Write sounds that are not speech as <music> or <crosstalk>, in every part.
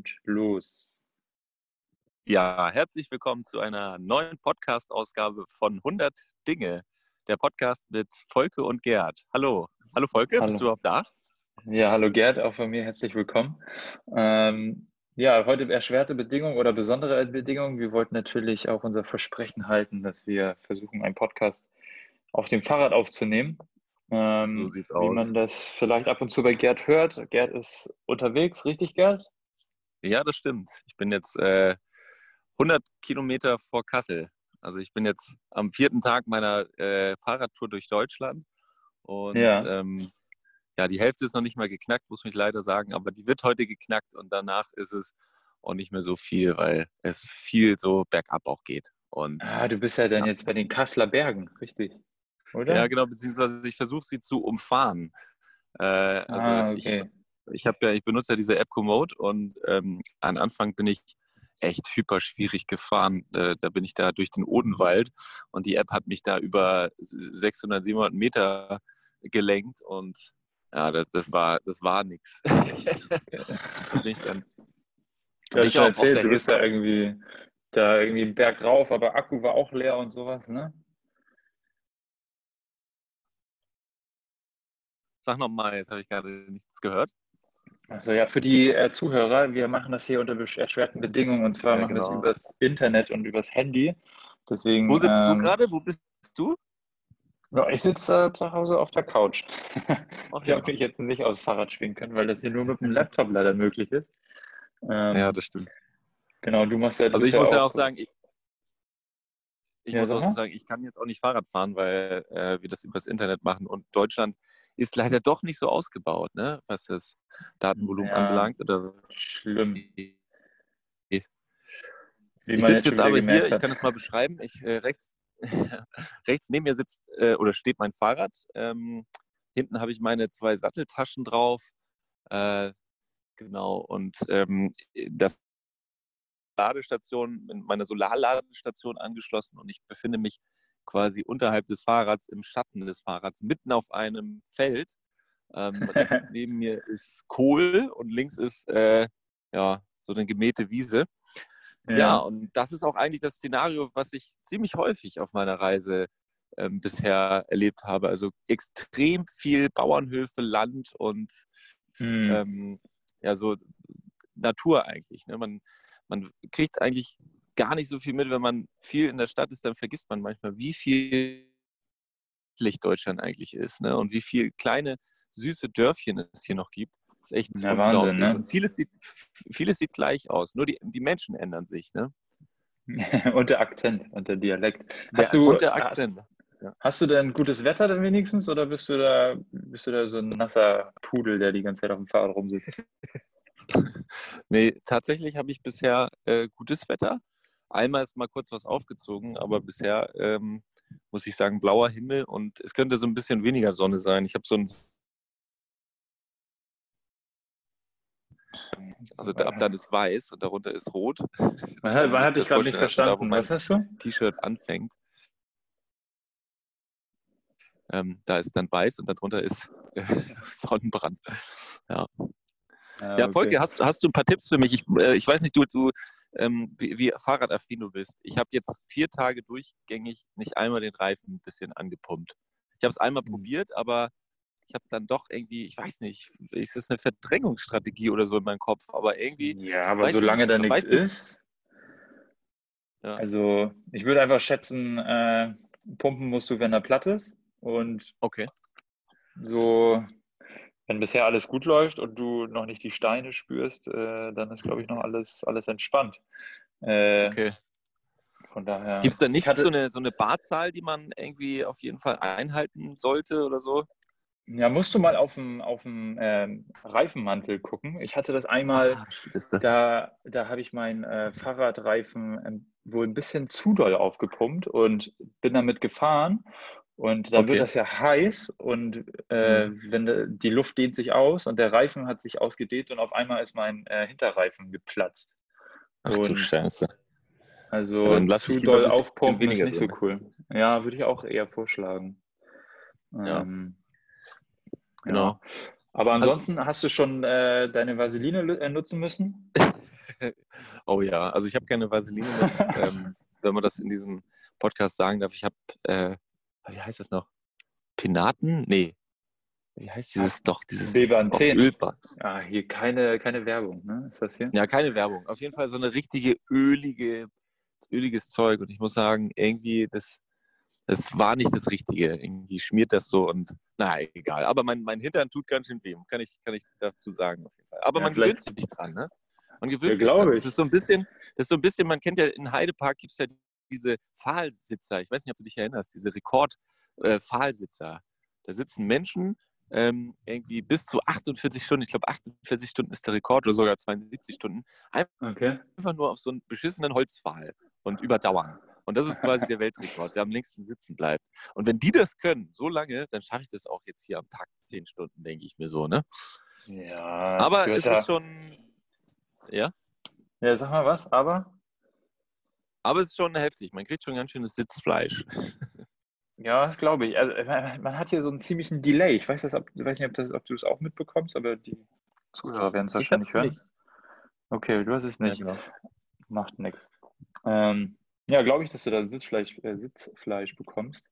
und los. Ja, herzlich willkommen zu einer neuen Podcast-Ausgabe von 100 Dinge. Der Podcast mit Volke und Gerd. Hallo. Hallo Volke, hallo. bist du überhaupt da? Ja, hallo Gerd, auch von mir herzlich willkommen. Ähm, ja, heute erschwerte Bedingungen oder besondere Bedingungen. Wir wollten natürlich auch unser Versprechen halten, dass wir versuchen, einen Podcast auf dem Fahrrad aufzunehmen. Ähm, so sieht's wie aus. man das vielleicht ab und zu bei Gerd hört. Gerd ist unterwegs, richtig, Gerd? Ja, das stimmt. Ich bin jetzt äh, 100 Kilometer vor Kassel. Also ich bin jetzt am vierten Tag meiner äh, Fahrradtour durch Deutschland und Ja. ähm, ja, die Hälfte ist noch nicht mal geknackt, muss ich leider sagen, aber die wird heute geknackt und danach ist es auch nicht mehr so viel, weil es viel so bergab auch geht. Und Ah, du bist ja dann Ja. jetzt bei den Kasseler Bergen, richtig? Oder? ja, genau, beziehungsweise ich versuche sie zu umfahren. Äh, also Ah, okay. ich habe ja, ich benutze ja diese App Komoot und ähm, am Anfang bin ich echt hyper schwierig gefahren. Äh, da bin ich da durch den Odenwald und die App hat mich da über 600, 700 Meter gelenkt und ja, das, das war, das war nix. <laughs> Bin ich dann, Du hast ich schon erzählt, du bist da irgendwie, da irgendwie einen Berg rauf, aber Akku war auch leer und sowas, ne? sag nochmal, jetzt habe ich gerade nichts gehört. Also ja, für die äh, Zuhörer, wir machen das hier unter erschwerten Bedingungen und zwar Ja, machen wir genau. es übers Internet und übers Handy. Deswegen, Wo sitzt du ähm, gerade? Wo bist du? Ja, ich sitze äh, zu Hause auf der Couch. <laughs> Ach Ich ja. habe mich jetzt nicht aufs Fahrrad schwingen können, weil das hier nur mit dem Laptop leider möglich ist. Ähm, Ja, das stimmt. genau, du machst ja, du Also ich muss ja auch sagen, ich, ich Ja, muss auch sagen, ich kann jetzt auch nicht Fahrrad fahren, weil äh, wir das übers Internet machen und Deutschland ist leider doch nicht so ausgebaut, ne? was das Datenvolumen Ja. anbelangt. Oder schlimm, ich sitze jetzt aber hier, gemerkt ich hat. kann es mal beschreiben. Ich, äh, rechts, <laughs> rechts neben mir sitzt äh, oder steht mein Fahrrad. Ähm, hinten habe ich meine zwei Satteltaschen drauf. Äh, genau, und ähm, das Ladestation, in meine Solarladestation angeschlossen und ich befinde mich quasi unterhalb des Fahrrads, im Schatten des Fahrrads, mitten auf einem Feld. Ähm, rechts <laughs> neben mir ist Kohl und links ist äh, ja so eine gemähte Wiese. Ja. und das ist auch eigentlich das Szenario, was ich ziemlich häufig auf meiner Reise ähm, bisher erlebt habe. Also extrem viel Bauernhöfe, Land und Hm. ähm, ja, so Natur eigentlich. Ne? Man, man kriegt eigentlich gar nicht so viel mit, wenn man viel in der Stadt ist, dann vergisst man manchmal, wie viel Deutschland eigentlich ist ne? und wie viele kleine, süße Dörfchen es hier noch gibt. Das ist echt unglaublich. Wahnsinn, ne? Und vieles sieht, vieles sieht gleich aus, nur die, die Menschen ändern sich. Ne? <laughs> und der Akzent und der Dialekt. Der, Hast du, und der hast, Akzent. hast du denn gutes Wetter dann wenigstens oder bist du da, bist du da so ein nasser Pudel, der die ganze Zeit auf dem Fahrrad rumsitzt? <laughs> Nee, tatsächlich habe ich bisher äh, gutes Wetter. Einmal ist mal kurz was aufgezogen, aber bisher ähm, muss ich sagen, blauer Himmel und es könnte so ein bisschen weniger Sonne sein. Ich habe so ein. Also da, ab dann ist weiß und darunter ist rot. Man hat, man hat dich gerade nicht also da, verstanden. mein Was hast du? T-Shirt anfängt. Ähm, da ist dann weiß und darunter ist äh, <laughs> Sonnenbrand. Ja, Ah, ja okay. Volker, hast, hast du ein paar Tipps für mich? Ich, äh, ich weiß nicht, du, du ähm, wie, wie fahrradaffin du bist. Ich habe jetzt vier Tage durchgängig nicht einmal den Reifen ein bisschen angepumpt. Ich habe es einmal Mhm. probiert, aber ich habe dann doch irgendwie, ich weiß nicht, ist das eine Verdrängungsstrategie oder so in meinem Kopf, aber irgendwie, Ja, aber solange da nichts ist, Ja. also ich würde einfach schätzen, äh, pumpen musst du, wenn er platt ist. Und okay. so, wenn bisher alles gut läuft und du noch nicht die Steine spürst, äh, dann ist, glaube ich, noch alles, alles entspannt. Äh, okay. Von daher. Gibt es da Ich nicht hatte- so, eine, so eine Barzahl, die man irgendwie auf jeden Fall einhalten sollte oder so? Ja, musst du mal auf dem, auf dem ähm, Reifenmantel gucken. Ich hatte das einmal, Ah, da? da, da habe ich meinen äh, Fahrradreifen ähm, wohl ein bisschen zu doll aufgepumpt und bin damit gefahren. Und dann Okay. wird das ja heiß und äh, Mhm. wenn die Luft dehnt sich aus und der Reifen hat sich ausgedehnt und auf einmal ist mein äh, Hinterreifen geplatzt. Ach du und- Scheiße. Also Ja, dann zu doll aufpumpen ist nicht so cool. Ja, würde ich auch eher vorschlagen. Ja. Ähm, Genau. Aber also ansonsten also, hast du schon äh, deine Vaseline äh, nutzen müssen? <laughs> oh ja, also ich habe keine Vaseline mit, <laughs> ähm, wenn man das in diesem Podcast sagen darf. Ich habe, äh, wie heißt das noch? Pinaten? Nee. Wie heißt dieses doch? Dieses Ölbad. Ah, hier keine, keine Werbung, ne? Ist das hier? Ja, keine Werbung. Auf jeden Fall so eine richtige ölige, öliges Zeug. Und ich muss sagen, irgendwie, das, das war nicht das Richtige. Irgendwie schmiert das so und na egal. Aber mein, mein Hintern tut ganz schön weh, kann ich, kann ich dazu sagen auf jeden Fall. Aber ja, man gewöhnt sich nicht dran, ne? Man gewöhnt ja, sich dran. Das ist so ein bisschen, das ist so ein bisschen, man kennt ja in Heidepark gibt es ja diese Pfahlsitzer. Ich weiß nicht, ob du dich erinnerst, diese Rekord-Pfahlsitzer. Äh, da sitzen Menschen ähm, irgendwie bis zu 48 Stunden, ich glaube 48 Stunden ist der Rekord oder sogar 72 Stunden, einfach, okay. einfach nur auf so einen beschissenen Holzpfahl und überdauern. Und das ist quasi der Weltrekord, der am längsten sitzen bleibt. Und wenn die das können, so lange, dann schaffe ich das auch jetzt hier am Tag 10 Stunden, denke ich mir so, ne? Ja. Aber es ist schon. Ja? Ja, sag mal was, aber? Aber es ist schon heftig. Man kriegt schon ganz schönes Sitzfleisch. <laughs> Ja, das glaube ich. Also, man hat hier so einen ziemlichen Delay. Ich weiß, das, ob, weiß nicht, ob, das, ob du es auch mitbekommst, aber die Zuhörer werden es wahrscheinlich hören. Nicht. Okay, du hast es nicht. Ja, genau. Macht nichts. Ähm, ja, glaube ich, dass du da Sitzfleisch, äh, Sitzfleisch bekommst.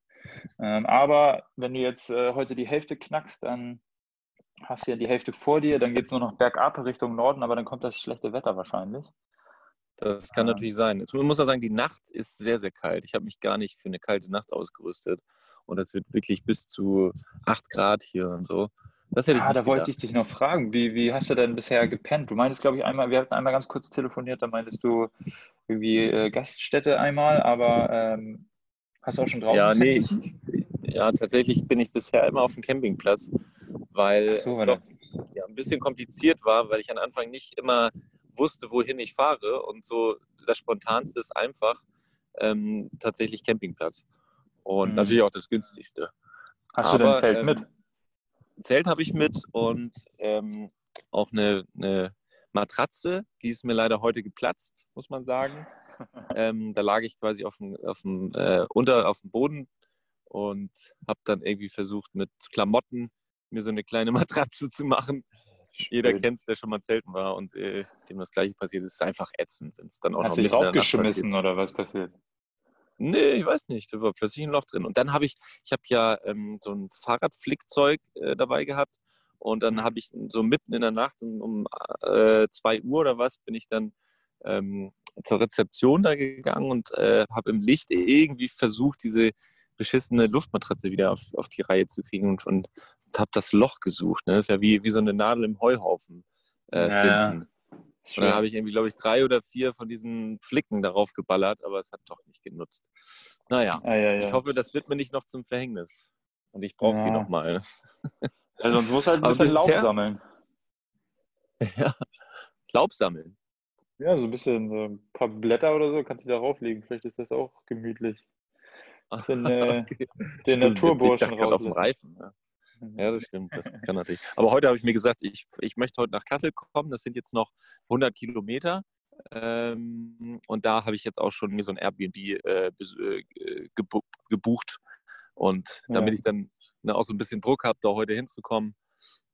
Ähm, aber wenn du jetzt äh, heute die Hälfte knackst, dann hast du ja die Hälfte vor dir, dann geht es nur noch bergab Richtung Norden, aber dann kommt das schlechte Wetter wahrscheinlich. Das kann ja. natürlich sein. Jetzt muss man sagen, die Nacht ist sehr, sehr kalt. Ich habe mich gar nicht für eine kalte Nacht ausgerüstet. Und es wird wirklich bis zu 8 Grad hier und so. Das hätte ich ah, da gedacht. wollte ich dich noch fragen. Wie, wie hast du denn bisher gepennt? Du meintest, glaube ich, einmal, wir hatten einmal ganz kurz telefoniert, da meintest du irgendwie äh, Gaststätte einmal, aber ähm, hast du auch schon draußen? Ja, nee, ich, ja, tatsächlich bin ich bisher immer auf dem Campingplatz, weil so, es doch ja, ein bisschen kompliziert war, weil ich am Anfang nicht immer wusste, wohin ich fahre. Und so das Spontanste ist einfach ähm, tatsächlich Campingplatz. Und mhm. natürlich auch das günstigste. Hast Aber, du denn Zelt ähm, mit? Zelt habe ich mit und ähm, auch eine, eine, Matratze. Die ist mir leider heute geplatzt, muss man sagen. <laughs> ähm, da lag ich quasi auf dem, auf dem, äh, unter, auf dem Boden und habe dann irgendwie versucht, mit Klamotten mir so eine kleine <laughs> Matratze zu machen. Jeder kennt es, der schon mal zelten war und äh, dem das gleiche passiert ist, ist einfach ätzend, wenn es dann auch Hast du dich raufgeschmissen oder was passiert? Nee, ich weiß nicht. Da war plötzlich ein Loch drin. Und dann habe ich, ich habe ja ähm, so ein Fahrradflickzeug äh, dabei gehabt. Und dann habe ich so mitten in der Nacht um, um äh, zwei Uhr oder was, bin ich dann ähm, zur Rezeption da gegangen und äh, habe im Licht irgendwie versucht, diese beschissene Luftmatratze wieder auf, auf die Reihe zu kriegen und, und habe das Loch gesucht. Ne? Das ist ja wie, wie so eine Nadel im Heuhaufen äh, ja, finden. Und dann habe ich irgendwie, glaube ich, drei oder vier von diesen Flicken darauf geballert, aber es hat doch nicht genutzt. Naja, ah, ja, ja. ich hoffe, das wird mir nicht noch zum Verhängnis. Und ich brauche die nochmal. <laughs> Ja, sonst muss halt ein bisschen Laub sammeln. <laughs> Ja, Laub sammeln. Ja, so ein bisschen, so ein paar Blätter oder so kannst du da rauflegen. Vielleicht ist das auch gemütlich. Den, äh, <laughs> okay. den Naturburschen raus. auf dem Reifen. Ja. Ja, das stimmt, das kann natürlich. Aber heute habe ich mir gesagt, ich, ich möchte heute nach Kassel kommen. Das sind jetzt noch 100 Kilometer. Ähm, und da habe ich jetzt auch schon mir so ein Airbnb äh, äh gebucht. Und damit ja. ich dann ne, auch so ein bisschen Druck habe, da heute hinzukommen.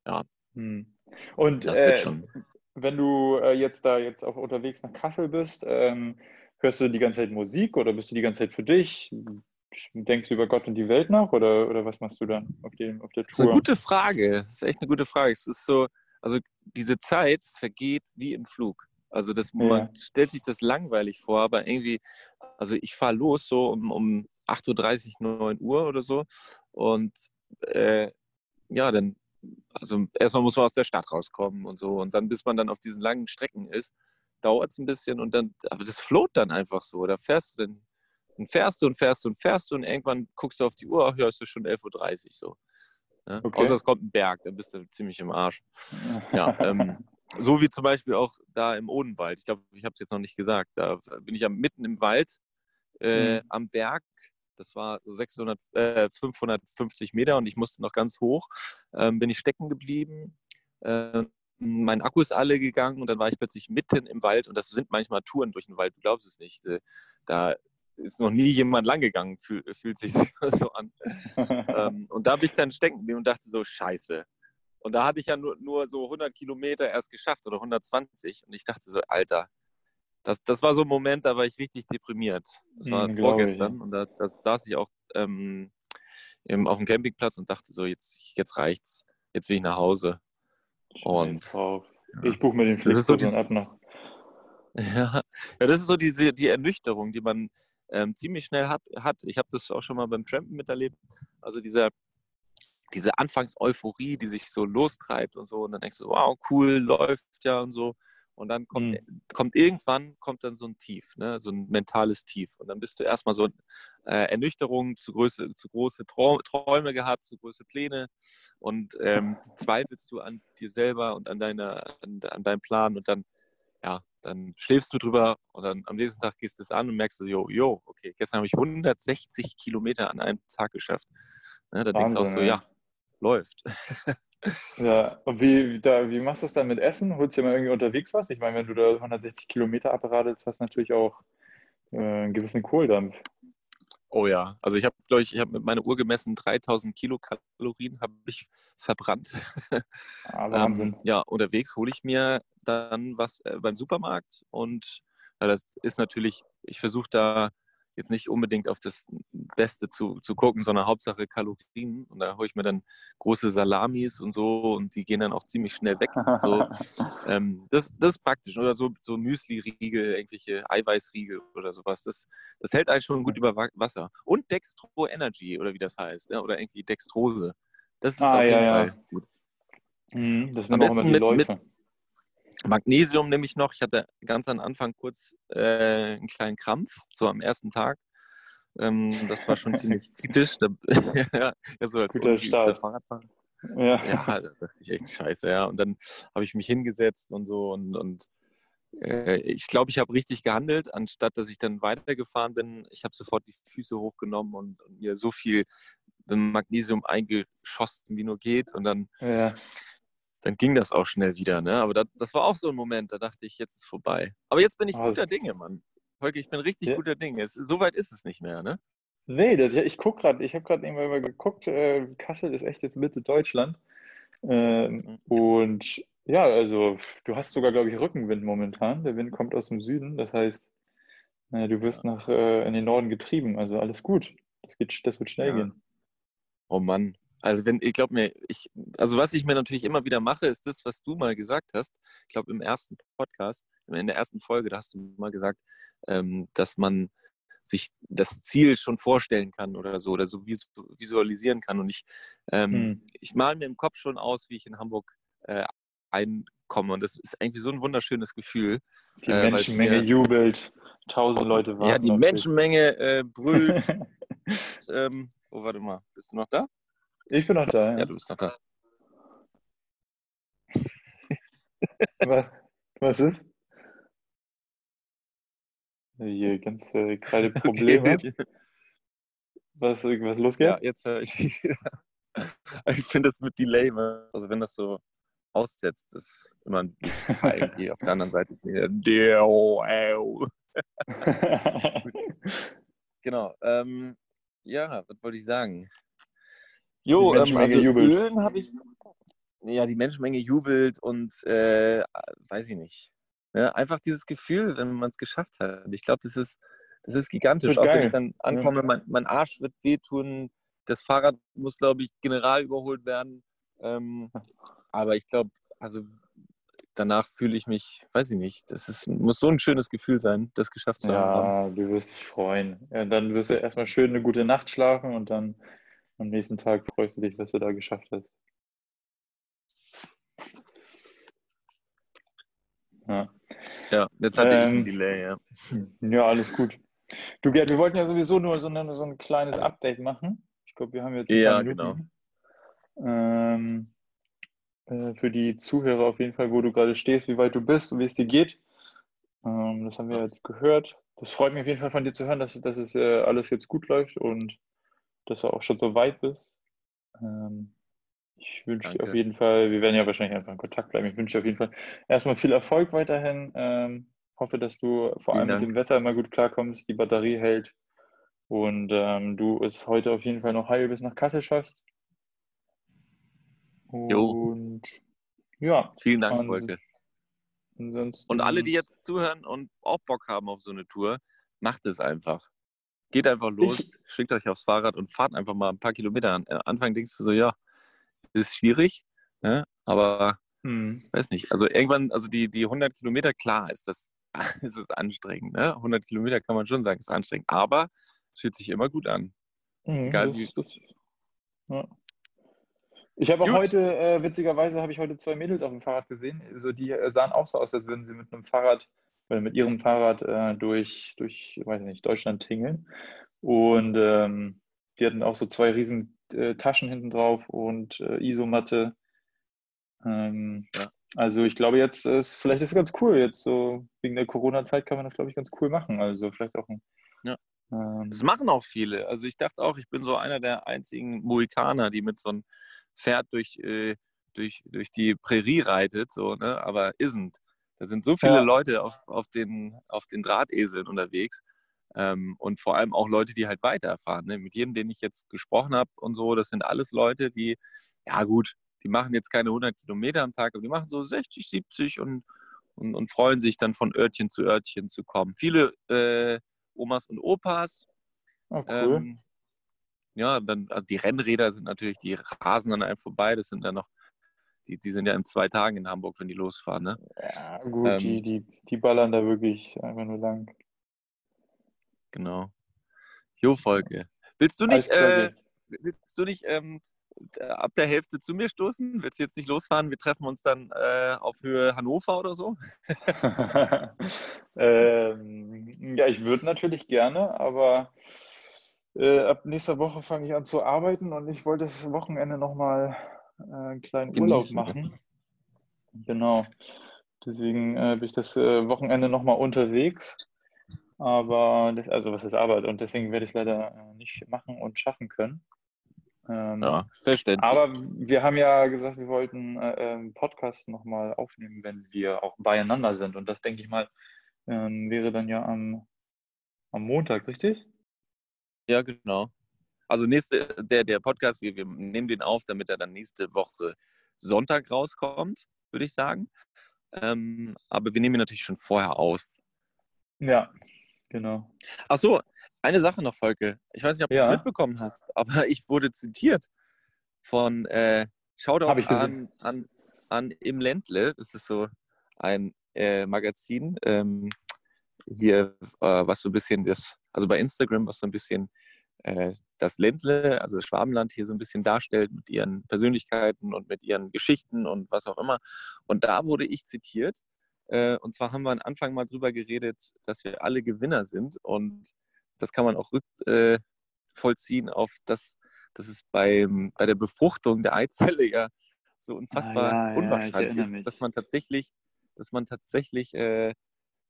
Ja. Hm. Und äh, wenn du äh, jetzt da jetzt auch unterwegs nach Kassel bist, ähm, hörst du die ganze Zeit Musik oder bist du die ganze Zeit für dich? Denkst du über Gott und die Welt nach oder, oder was machst du dann auf, dem, auf der Tour? Das ist eine gute Frage. Das ist echt eine gute Frage. Es ist so, also diese Zeit vergeht wie im Flug. Also das, ja. man stellt sich das langweilig vor, aber irgendwie, also ich fahre los so um, um 8.30 Uhr, 9 Uhr oder so und äh, ja, dann, also erstmal muss man aus der Stadt rauskommen und so und dann, bis man dann auf diesen langen Strecken ist, dauert es ein bisschen und dann, aber das float dann einfach so. Da fährst du dann und fährst du und fährst du und fährst du und irgendwann guckst du auf die Uhr, hörst du schon 11.30 Uhr so. Ja? Okay. Außer es kommt ein Berg, dann bist du ziemlich im Arsch. Ja, <laughs> ähm, so wie zum Beispiel auch da im Odenwald. Ich glaube, ich habe es jetzt noch nicht gesagt. Da bin ich ja mitten im Wald äh, mhm. am Berg. Das war so 600, äh, 550 Meter und ich musste noch ganz hoch. Ähm, bin ich stecken geblieben. Äh, mein Akku ist alle gegangen und dann war ich plötzlich mitten im Wald und das sind manchmal Touren durch den Wald, du glaubst es nicht. Äh, da ist noch nie jemand langgegangen, fühl, fühlt sich <laughs> so an. ähm, <laughs> und da bin ich dann stecken geblieben und dachte so, scheiße. Und da hatte ich ja nur, nur so 100 Kilometer erst geschafft oder 120. Und ich dachte so, Alter, das, das war so ein Moment, da war ich richtig deprimiert. Das war mhm, vorgestern. Ich. Und da das, saß ich auch ähm, auf dem Campingplatz und dachte so, jetzt, jetzt reicht's. Jetzt will ich nach Hause. Und ich buche mir den Flixbus so ab noch. Ja, <laughs> ja, das ist so diese, die Ernüchterung, die man ähm, ziemlich schnell hat. hat. Ich habe das auch schon mal beim Trampen miterlebt. Also dieser, diese Anfangseuphorie, die sich so lostreibt und so. Und dann denkst du, wow, cool, läuft ja und so. Und dann kommt, mhm. kommt irgendwann kommt dann so ein Tief, ne? so ein mentales Tief. Und dann bist du erstmal so äh, Ernüchterung, zu, Größe, zu große Träume gehabt, zu große Pläne und ähm, zweifelst du an dir selber und an, deiner, an, an deinem Plan und dann, ja, dann schläfst du drüber und dann am nächsten Tag gehst du es an und merkst du, jo, jo, okay, gestern habe ich 160 Kilometer an einem Tag geschafft. Ne? Da denkst du auch so, ja, läuft. <laughs> Ja, und wie, da, wie machst du es dann mit Essen? Holst du dir mal irgendwie unterwegs was? Ich meine, wenn du da 160 Kilometer abradelst, hast du natürlich auch äh, einen gewissen Kohldampf. Oh ja, also ich habe, glaube ich, ich habe mit meiner Uhr gemessen, 3000 Kilokalorien habe ich verbrannt. Ah, <laughs> Wahnsinn. ähm, ja, unterwegs hole ich mir dann was äh, beim Supermarkt und ja, das ist natürlich, ich versuche da jetzt nicht unbedingt auf das Beste zu, zu gucken, sondern Hauptsache Kalorien. Und da hole ich mir dann große Salamis und so und die gehen dann auch ziemlich schnell weg. So, <laughs> ähm, das, das ist praktisch. Oder so, so Müsli-Riegel, irgendwelche Eiweißriegel oder sowas. Das, das hält einen schon gut über Wasser. Und Dextro Energy oder wie das heißt. Ja, oder irgendwie Dextrose. Das ist ah, auf jeden ja, Fall ja. gut. Mhm, das sind auch immer die mit, Läufe. Mit, Magnesium nehme ich noch. Ich hatte ganz am Anfang kurz äh, einen kleinen Krampf, so am ersten Tag. Ähm, das war schon ziemlich <laughs> kritisch. Da, <laughs> ja, so als Guter Start. Fahrradfahrer. Ja. ja, da dachte ich echt scheiße, ja. Und dann habe ich mich hingesetzt und so und, und äh, ich glaube, ich habe richtig gehandelt, anstatt dass ich dann weitergefahren bin. Ich habe sofort die Füße hochgenommen und, und, mir so viel Magnesium eingeschossen, wie nur geht. Und dann ja dann ging das auch schnell wieder. Ne? Aber das, das war auch so ein Moment, da dachte ich, jetzt ist vorbei. Aber jetzt bin ich oh, guter Dinge, Mann. Holger, ich bin richtig ja. guter Dinge. so weit ist es nicht mehr, ne? Nee, das, ich gucke gerade, ich habe gerade irgendwann mal geguckt, äh, Kassel ist echt jetzt Mitte Deutschland. Äh, mhm. Und ja, also du hast sogar, glaube ich, Rückenwind momentan. Der Wind kommt aus dem Süden, das heißt, äh, du wirst nach äh, in den Norden getrieben. Also alles gut. Das, geht, das wird schnell ja. gehen. Oh Mann, also wenn, ich glaube mir, ich, also was ich mir natürlich immer wieder mache, ist das, was du mal gesagt hast. Ich glaube im ersten Podcast, in der ersten Folge, da hast du mal gesagt, ähm, dass man sich das Ziel schon vorstellen kann oder so oder so visualisieren kann. Und ich, ähm, hm. ich male mir im Kopf schon aus, wie ich in Hamburg äh, einkomme. Und das ist eigentlich so ein wunderschönes Gefühl. Die äh, Menschenmenge mir, jubelt, tausend Leute warten. Ja, die Menschenmenge äh, brüllt. <laughs> ähm, oh, warte mal, bist du noch da? Ich bin noch da. Ja, ja du bist noch da. <laughs> was, was ist? Hier ganz äh, gerade <laughs> Probleme. was, was losgeht? Ja, jetzt höre ich wieder. <laughs> Ich finde das mit Delay, also wenn das so aussetzt, ist immer ein irgendwie auf der anderen Seite. genau. Ähm, ja, was wollte ich sagen? Jo, ähm, also jubelt. Ölen habe ich. Ja, die Menschenmenge jubelt und äh, weiß ich nicht. Ja, ne, einfach dieses Gefühl, wenn man es geschafft hat. Ich glaube, das ist, das ist gigantisch. Auch geil. wenn ich dann ankomme, ja. mein, mein Arsch wird wehtun. Das Fahrrad muss, glaube ich, general überholt werden. Ähm, aber ich glaube, also danach fühle ich mich, weiß ich nicht, das ist, muss so ein schönes Gefühl sein, das geschafft zu haben. Ja, du wirst dich freuen. Ja, dann wirst du erstmal schön eine gute Nacht schlafen und dann am nächsten Tag freust du dich, was du da geschafft hast. Ja, ja jetzt hatte ähm, ich ein Delay, ja. Ja, alles gut. Du, Gerd, wir wollten ja sowieso nur so, eine, so ein kleines Update machen. Ich glaube, wir haben jetzt ja, genau. Ähm, äh, für die Zuhörer auf jeden Fall, wo du gerade stehst, wie weit du bist und wie es dir geht. Ähm, das haben wir jetzt gehört. Das freut mich auf jeden Fall von dir zu hören, dass, dass es äh, alles jetzt gut läuft und dass du auch schon so weit bist. Ähm, ich wünsche dir auf jeden Fall, wir werden ja wahrscheinlich einfach in Kontakt bleiben. Ich wünsche dir auf jeden Fall erstmal viel Erfolg weiterhin. Ähm, hoffe, dass du vor allem mit dem Wetter immer gut klarkommst, die Batterie hält und ähm, du es heute auf jeden Fall noch heil bis nach Kassel schaffst. Und ja. Vielen Dank, Wolke. Und alle, die jetzt zuhören und auch Bock haben auf so eine Tour, macht es einfach. Geht einfach los, schickt euch aufs Fahrrad und fahrt einfach mal ein paar Kilometer an. Am Anfang denkst du so, ja, ist schwierig, ne? aber hm. weiß nicht. Also irgendwann, also die, die 100 Kilometer, klar ist das, <laughs> ist es anstrengend. Ne? 100 Kilometer kann man schon sagen, ist anstrengend, aber es fühlt sich immer gut an. Mhm, Egal das, wie. Das, ja. Ich habe auch heute, äh, witzigerweise, habe ich heute zwei Mädels auf dem Fahrrad gesehen. Also die äh, sahen auch so aus, als würden sie mit einem Fahrrad, mit ihrem Fahrrad äh, durch, durch, weiß nicht, Deutschland tingeln. Und ähm, die hatten auch so zwei riesen äh, Taschen hinten drauf und äh, Isomatte. Ähm, ja. Also ich glaube jetzt, ist, vielleicht ist es ganz cool, jetzt so wegen der Corona-Zeit kann man das, glaube ich, ganz cool machen. Also vielleicht auch ein ja. Ähm, das machen auch viele. Also ich dachte auch, ich bin so einer der einzigen Mohikaner, die mit so einem Pferd durch, äh, durch, durch die Prärie reitet, so, ne? aber isn't. Da sind so viele ja. Leute auf, auf, den, auf den Drahteseln unterwegs. Ähm, und vor allem auch Leute, die halt weiterfahren. Ne? Mit jedem, den ich jetzt gesprochen habe und so, das sind alles Leute, die, ja gut, die machen jetzt keine 100 Kilometer am Tag, aber die machen so 60, 70 und, und, und freuen sich dann von Örtchen zu Örtchen zu kommen. Viele äh, Omas und Opas. Oh, cool. Ähm, ja, dann also die Rennräder sind natürlich, die rasen an einem vorbei. Das sind dann noch, die, die sind ja in zwei Tagen in Hamburg, wenn die losfahren. Ne? Ja, gut, ähm, die, die, die ballern da wirklich einfach nur lang. Genau. Jo, Volke. Willst du nicht, äh, willst du nicht ähm, ab der Hälfte zu mir stoßen? Willst du jetzt nicht losfahren? Wir treffen uns dann äh, auf Höhe Hannover oder so? <laughs> ähm, ja, ich würde natürlich gerne, aber äh, ab nächster Woche fange ich an zu arbeiten und ich wollte das Wochenende nochmal äh, einen kleinen Genießen. Urlaub machen. Genau. Deswegen äh, bin ich das äh, Wochenende nochmal unterwegs. Aber, das, also was ist Arbeit? Und deswegen werde ich es leider äh, nicht machen und schaffen können. Ähm, ja, verständlich. Aber wir haben ja gesagt, wir wollten äh, einen ähm, Podcast nochmal aufnehmen, wenn wir auch beieinander sind. Und das, denke ich mal, ähm, wäre dann ja am, am Montag, richtig? Ja, genau. Also nächste, der, der Podcast, wir, wir nehmen den auf, damit er dann nächste Woche Sonntag rauskommt, würde ich sagen. Ähm, aber wir nehmen ihn natürlich schon vorher auf. Ja, genau. Ach so, eine Sache noch, Volke. Ich weiß nicht, ob du es mitbekommen hast, aber <laughs> ich wurde zitiert von äh, Shoutout an, an, an Im Ländle. Das ist so ein äh, Magazin ähm, hier, äh, was so ein bisschen das, also bei Instagram, was so ein bisschen das Ländle, also das Schwabenland hier so ein bisschen darstellt mit ihren Persönlichkeiten und mit ihren Geschichten und was auch immer. Und da wurde ich zitiert. Äh, und zwar haben wir am Anfang mal drüber geredet, dass wir alle Gewinner sind und das kann man auch rückvollziehen auf das, dass es beim, bei der Befruchtung der Eizelle ja so unfassbar ah, ja, unwahrscheinlich ja, ist, dass man tatsächlich, dass man tatsächlich äh,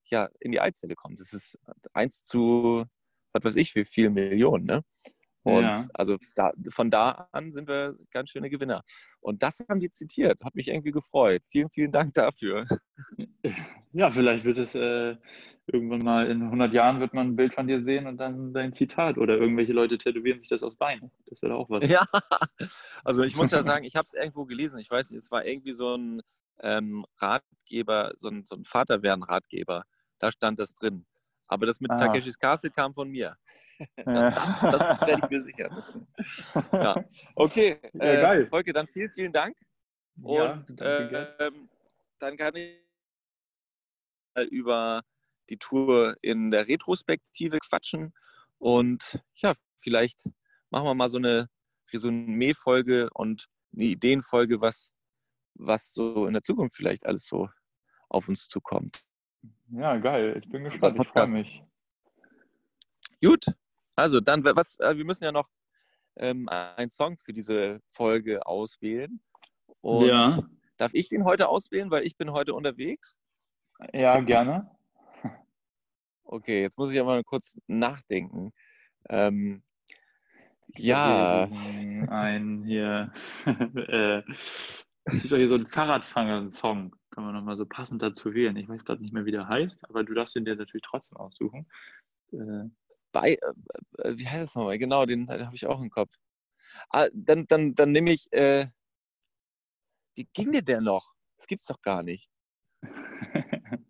ja, in die Eizelle kommt. Das ist eins zu, was weiß ich, wie viele Millionen, ne? Und ja. also da, von da an sind wir ganz schöne Gewinner. Und das haben die zitiert, hat mich irgendwie gefreut. Vielen, vielen Dank dafür. <laughs> Ja, vielleicht wird es äh, irgendwann mal in 100 Jahren wird man ein Bild von dir sehen und dann dein Zitat oder irgendwelche Leute tätowieren sich das aufs Bein. Das wäre auch was. Ja, <laughs> also ich muss ja sagen, ich habe es irgendwo gelesen. Ich weiß nicht, es war irgendwie so ein ähm, Ratgeber, so ein, so ein Vaterwerden-Ratgeber. Da stand das drin. Aber das mit ah. Takeshis Castle kam von mir. Das, das, das werde ich mir sichern. Ja. Okay, <laughs> ja, äh, geil. Volke, dann vielen, vielen Dank. Und ja, äh, dann kann ich über die Tour in der Retrospektive quatschen. Und ja, vielleicht machen wir mal so eine Resümee-Folge und eine Ideenfolge, was, was so in der Zukunft vielleicht alles so auf uns zukommt. Ja, geil. Ich bin gespannt. Ich freue mich. Gut. Also dann, was, äh, wir müssen ja noch ähm, einen Song für diese Folge auswählen. Und ja. Darf ich den heute auswählen, weil ich bin heute unterwegs? Ja, gerne. Okay, jetzt muss ich aber mal kurz nachdenken. Ähm, ja. Ein hier. <laughs> äh, es gibt doch hier so einen Fahrradfanger-Song. Kann man nochmal so passend dazu wählen. Ich weiß gerade nicht mehr, wie der heißt, aber du darfst den dir natürlich trotzdem aussuchen. Äh, Bei, äh, äh wie heißt das nochmal? Genau, den, den habe ich auch im Kopf. Ah, dann, dann, dann nehme ich, äh, Wie ging dir der noch? Das gibt's doch gar nicht. <laughs>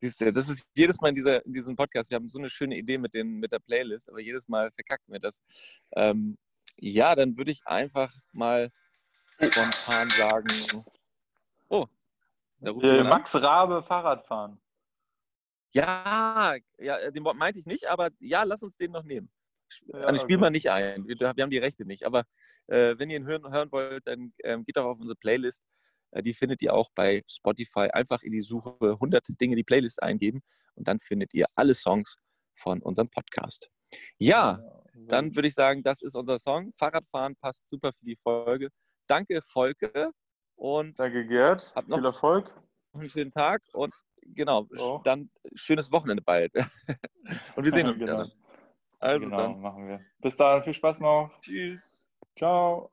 Siehst du, das ist jedes Mal in, dieser, in diesem Podcast. Wir haben so eine schöne Idee mit, den, mit der Playlist, aber jedes Mal verkacken wir das. Ähm, ja, dann würde ich einfach mal spontan sagen: Oh, äh, Max Rabe Fahrradfahren. Ja, ja, den Wort meinte ich nicht, aber ja, lass uns den noch nehmen. Ja, also spielen wir nicht ein. Wir, wir, haben die Rechte nicht. Aber äh, wenn ihr ihn hören, hören wollt, dann ähm, geht doch auf unsere Playlist. Äh, die findet ihr auch bei Spotify. Einfach in die Suche 100 Dinge die Playlist eingeben und dann findet ihr alle Songs von unserem Podcast. Ja, dann würde ich sagen, das ist unser Song. Fahrradfahren passt super für die Folge. Danke, Volke. Und Danke, Gerd. Habt noch Viel Erfolg. Einen schönen Tag und genau, oh. dann schönes Wochenende bald. <laughs> und wir sehen uns genau. ja dann. Also genau, dann. machen wir. Bis dahin, viel Spaß noch. Tschüss. Ciao.